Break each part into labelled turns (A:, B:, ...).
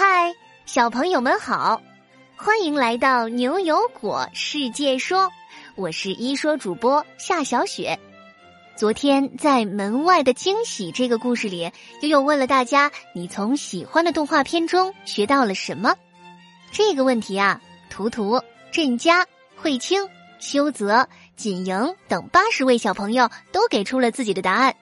A: 嗨，小朋友们好，欢迎来到牛油果世界说，我是一说主播夏小雪。昨天在门外的惊喜这个故事里，悠悠问了大家：你从喜欢的动画片中学到了什么？这个问题啊，图图、振佳、慧清、修泽、锦莹等八十位小朋友都给出了自己的答案。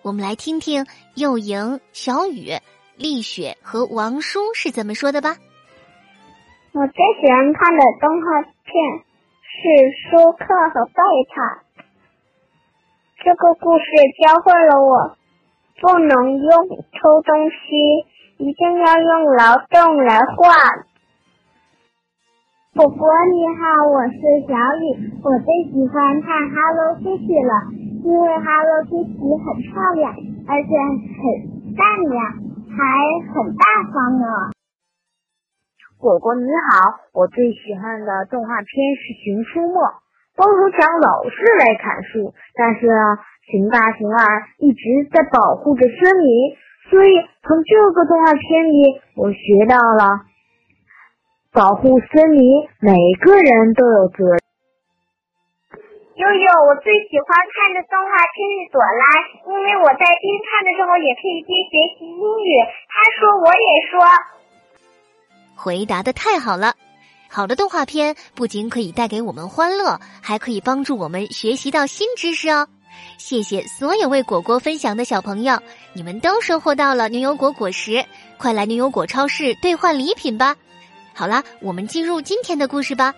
A: 我们来听听幼莹、小雨。丽雪和王叔是怎么说的吧？
B: 我最喜欢看的动画片是《舒克和贝塔》。这个故事教会了我，不能用偷东西，一定要用劳动来换。
C: 果果你好，我是小雨，我最喜欢看《Hello Kitty》了，因为 Hello Kitty 很漂亮，而且很善良。还很大方呢。
D: 果果你好，我最喜欢的动画片是《熊出没》。光头强老是来砍树，但是啊，熊大熊二一直在保护着森林。所以从这个动画片里，我学到了保护森林，每个人都有责任。
B: 悠悠，我最喜欢看的动画片是朵拉，因为我在边看的时候也可以边学习英语。他说，我也说。
A: 回答的太好了！好的动画片不仅可以带给我们欢乐，还可以帮助我们学习到新知识哦。谢谢所有为果果分享的小朋友，你们都收获到了牛油果果实，快来牛油果超市兑换礼品吧！好啦，我们进入今天的故事吧。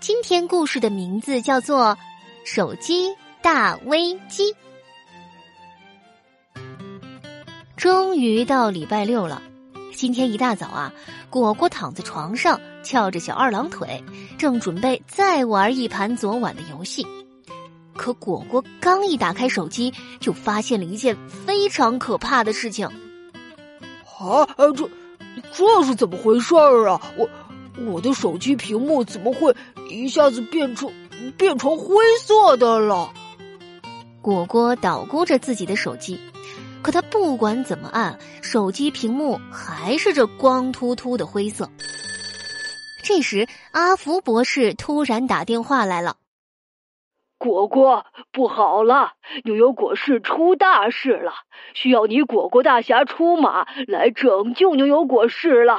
A: 今天故事的名字叫做。手机大危机，终于到礼拜六了。今天一大早啊，果果躺在床上翘着小二郎腿，正准备再玩一盘昨晚的游戏。可果果刚一打开手机，就发现了一件非常可怕的事情。
E: 啊，这这是怎么回事儿啊？我我的手机屏幕怎么会一下子变成？变成灰色的了。
A: 果果捣鼓着自己的手机，可他不管怎么按，手机屏幕还是这光秃秃的灰色。这时，阿福博士突然打电话来了：“
F: 果果，不好了，牛油果市出大事了，需要你果果大侠出马来拯救牛油果市了。”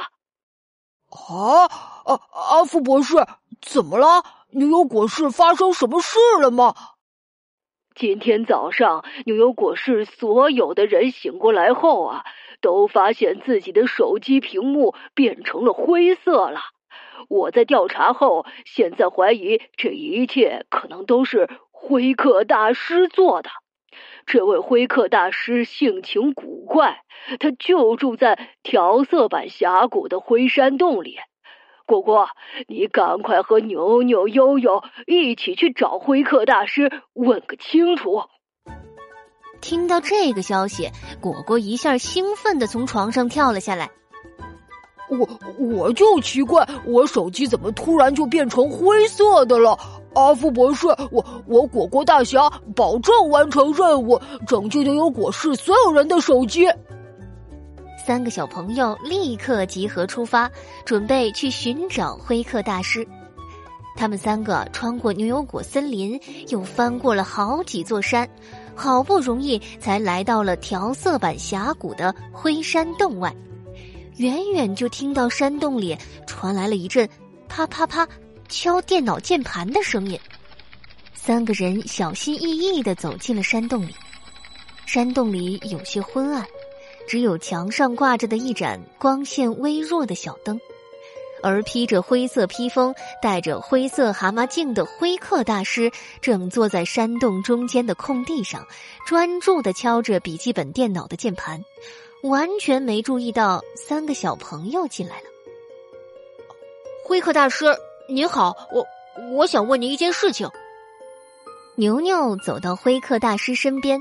E: 啊，阿阿福博士，怎么了？牛油果市发生什么事了吗？
F: 今天早上，牛油果市所有的人醒过来后啊，都发现自己的手机屏幕变成了灰色了。我在调查后，现在怀疑这一切可能都是灰客大师做的。这位灰客大师性情古怪，他就住在调色板峡谷的灰山洞里。果果，你赶快和牛牛、悠悠一起去找灰客大师，问个清楚。
A: 听到这个消息，果果一下兴奋的从床上跳了下来。
E: 我我就奇怪，我手机怎么突然就变成灰色的了？阿福博士，我我果果大侠保证完成任务，拯救牛油果市所有人的手机。
A: 三个小朋友立刻集合出发，准备去寻找灰客大师。他们三个穿过牛油果森林，又翻过了好几座山，好不容易才来到了调色板峡谷的灰山洞外。远远就听到山洞里传来了一阵啪啪啪敲电脑键盘的声音。三个人小心翼翼的走进了山洞里，山洞里有些昏暗。只有墙上挂着的一盏光线微弱的小灯，而披着灰色披风、戴着灰色蛤蟆镜的灰客大师正坐在山洞中间的空地上，专注的敲着笔记本电脑的键盘，完全没注意到三个小朋友进来了。
G: 灰客大师您好，我我想问您一件事情。
A: 牛牛走到灰客大师身边。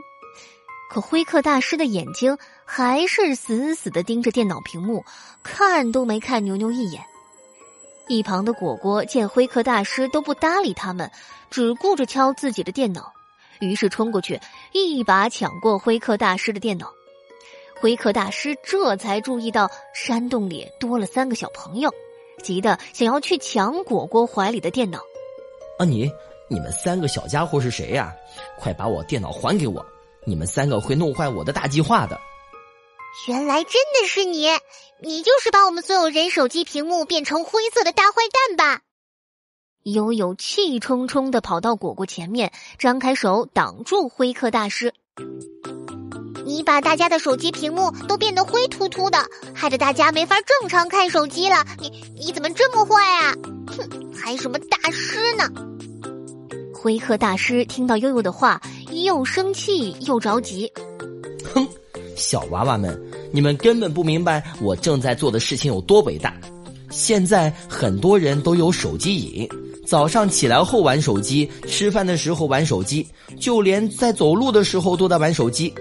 A: 可灰客大师的眼睛还是死死的盯着电脑屏幕，看都没看牛牛一眼。一旁的果果见灰客大师都不搭理他们，只顾着敲自己的电脑，于是冲过去一把抢过灰客大师的电脑。灰客大师这才注意到山洞里多了三个小朋友，急得想要去抢果果怀里的电脑。
H: 啊，你你们三个小家伙是谁呀？快把我电脑还给我！你们三个会弄坏我的大计划的。
C: 原来真的是你，你就是把我们所有人手机屏幕变成灰色的大坏蛋吧？
A: 悠悠气冲冲的跑到果果前面，张开手挡住灰客大师。
C: 你把大家的手机屏幕都变得灰秃秃的，害得大家没法正常看手机了。你你怎么这么坏啊？哼，还什么大师呢？
A: 灰客大师听到悠悠的话，又生气又着急。
H: 哼。小娃娃们，你们根本不明白我正在做的事情有多伟大。现在很多人都有手机瘾，早上起来后玩手机，吃饭的时候玩手机，就连在走路的时候都在玩手机。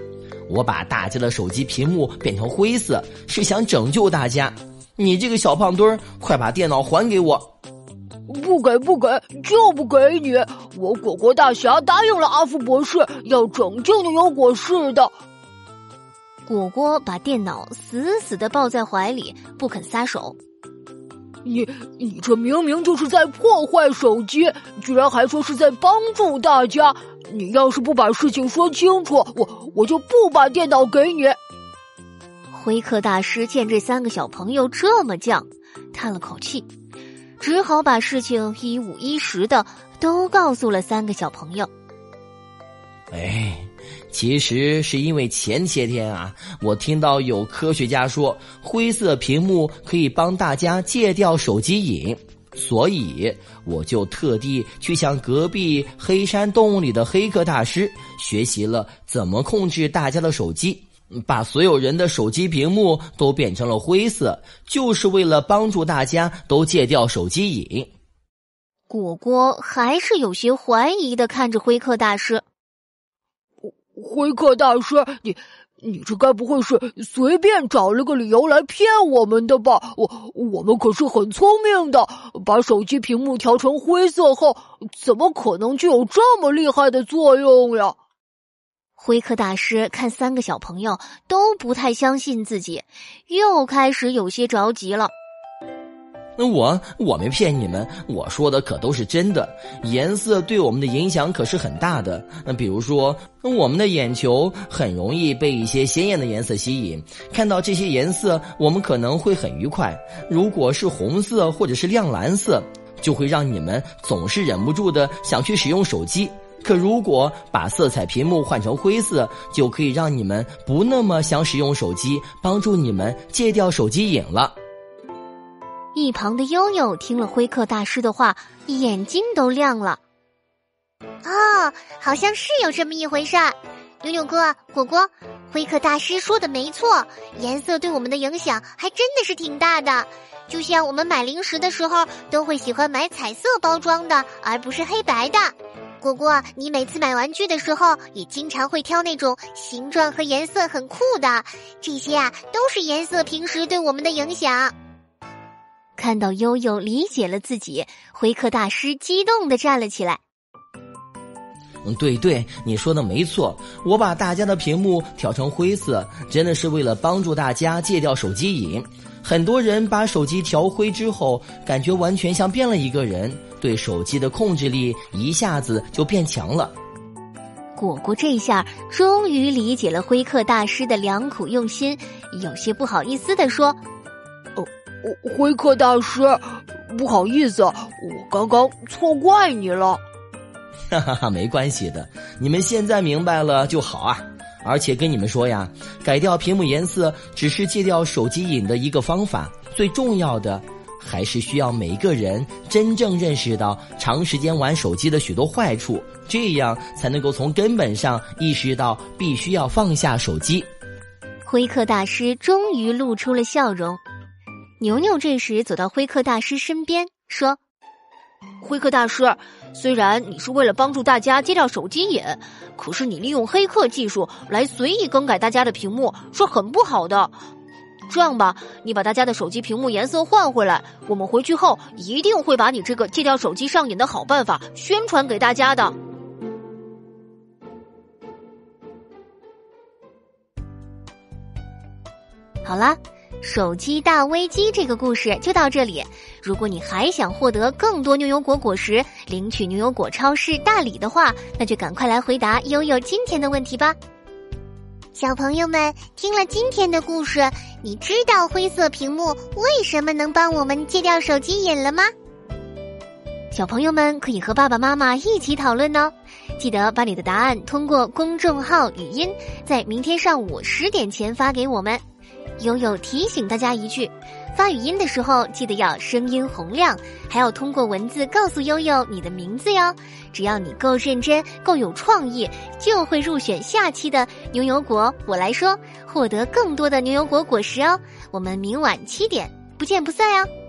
H: 我把大家的手机屏幕变成灰色，是想拯救大家。你这个小胖墩儿，快把电脑还给我！
E: 不给不给，就不给你！我果果大侠答应了阿福博士，要拯救牛油果市的。
A: 果果把电脑死死的抱在怀里，不肯撒手。
E: 你你这明明就是在破坏手机，居然还说是在帮助大家！你要是不把事情说清楚，我我就不把电脑给你。
A: 灰客大师见这三个小朋友这么犟，叹了口气，只好把事情一五一十的都告诉了三个小朋友。
H: 哎。其实是因为前些天啊，我听到有科学家说灰色屏幕可以帮大家戒掉手机瘾，所以我就特地去向隔壁黑山洞里的黑客大师学习了怎么控制大家的手机，把所有人的手机屏幕都变成了灰色，就是为了帮助大家都戒掉手机瘾。
A: 果果还是有些怀疑的看着灰客大师。
E: 灰客大师，你你这该不会是随便找了个理由来骗我们的吧？我我们可是很聪明的，把手机屏幕调成灰色后，怎么可能就有这么厉害的作用呀？
A: 灰客大师看三个小朋友都不太相信自己，又开始有些着急了。
H: 那我我没骗你们，我说的可都是真的。颜色对我们的影响可是很大的。那比如说，我们的眼球很容易被一些鲜艳的颜色吸引，看到这些颜色，我们可能会很愉快。如果是红色或者是亮蓝色，就会让你们总是忍不住的想去使用手机。可如果把色彩屏幕换成灰色，就可以让你们不那么想使用手机，帮助你们戒掉手机瘾了。
A: 一旁的悠悠听了灰客大师的话，眼睛都亮了。
C: 哦，好像是有这么一回事儿。牛牛哥，果果，灰客大师说的没错，颜色对我们的影响还真的是挺大的。就像我们买零食的时候，都会喜欢买彩色包装的，而不是黑白的。果果，你每次买玩具的时候，也经常会挑那种形状和颜色很酷的。这些啊，都是颜色平时对我们的影响。
A: 看到悠悠理解了自己，灰客大师激动的站了起来。
H: 嗯，对对，你说的没错，我把大家的屏幕调成灰色，真的是为了帮助大家戒掉手机瘾。很多人把手机调灰之后，感觉完全像变了一个人，对手机的控制力一下子就变强了。
A: 果果这下终于理解了灰客大师的良苦用心，有些不好意思的说。
E: 哦灰客大师，不好意思，我刚刚错怪你了。
H: 哈哈哈，没关系的，你们现在明白了就好啊。而且跟你们说呀，改掉屏幕颜色只是戒掉手机瘾的一个方法，最重要的还是需要每一个人真正认识到长时间玩手机的许多坏处，这样才能够从根本上意识到必须要放下手机。
A: 灰客大师终于露出了笑容。牛牛这时走到灰客大师身边，说：“
G: 灰客大师，虽然你是为了帮助大家戒掉手机瘾，可是你利用黑客技术来随意更改大家的屏幕是很不好的。这样吧，你把大家的手机屏幕颜色换回来，我们回去后一定会把你这个戒掉手机上瘾的好办法宣传给大家的。”
A: 好啦，手机大危机这个故事就到这里。如果你还想获得更多牛油果果实，领取牛油果超市大礼的话，那就赶快来回答悠悠今天的问题吧。
C: 小朋友们听了今天的故事，你知道灰色屏幕为什么能帮我们戒掉手机瘾了吗？
A: 小朋友们可以和爸爸妈妈一起讨论呢。记得把你的答案通过公众号语音，在明天上午十点前发给我们。悠悠提醒大家一句：发语音的时候记得要声音洪亮，还要通过文字告诉悠悠你的名字哟。只要你够认真、够有创意，就会入选下期的牛油果。我来说，获得更多的牛油果果实哦。我们明晚七点不见不散哟。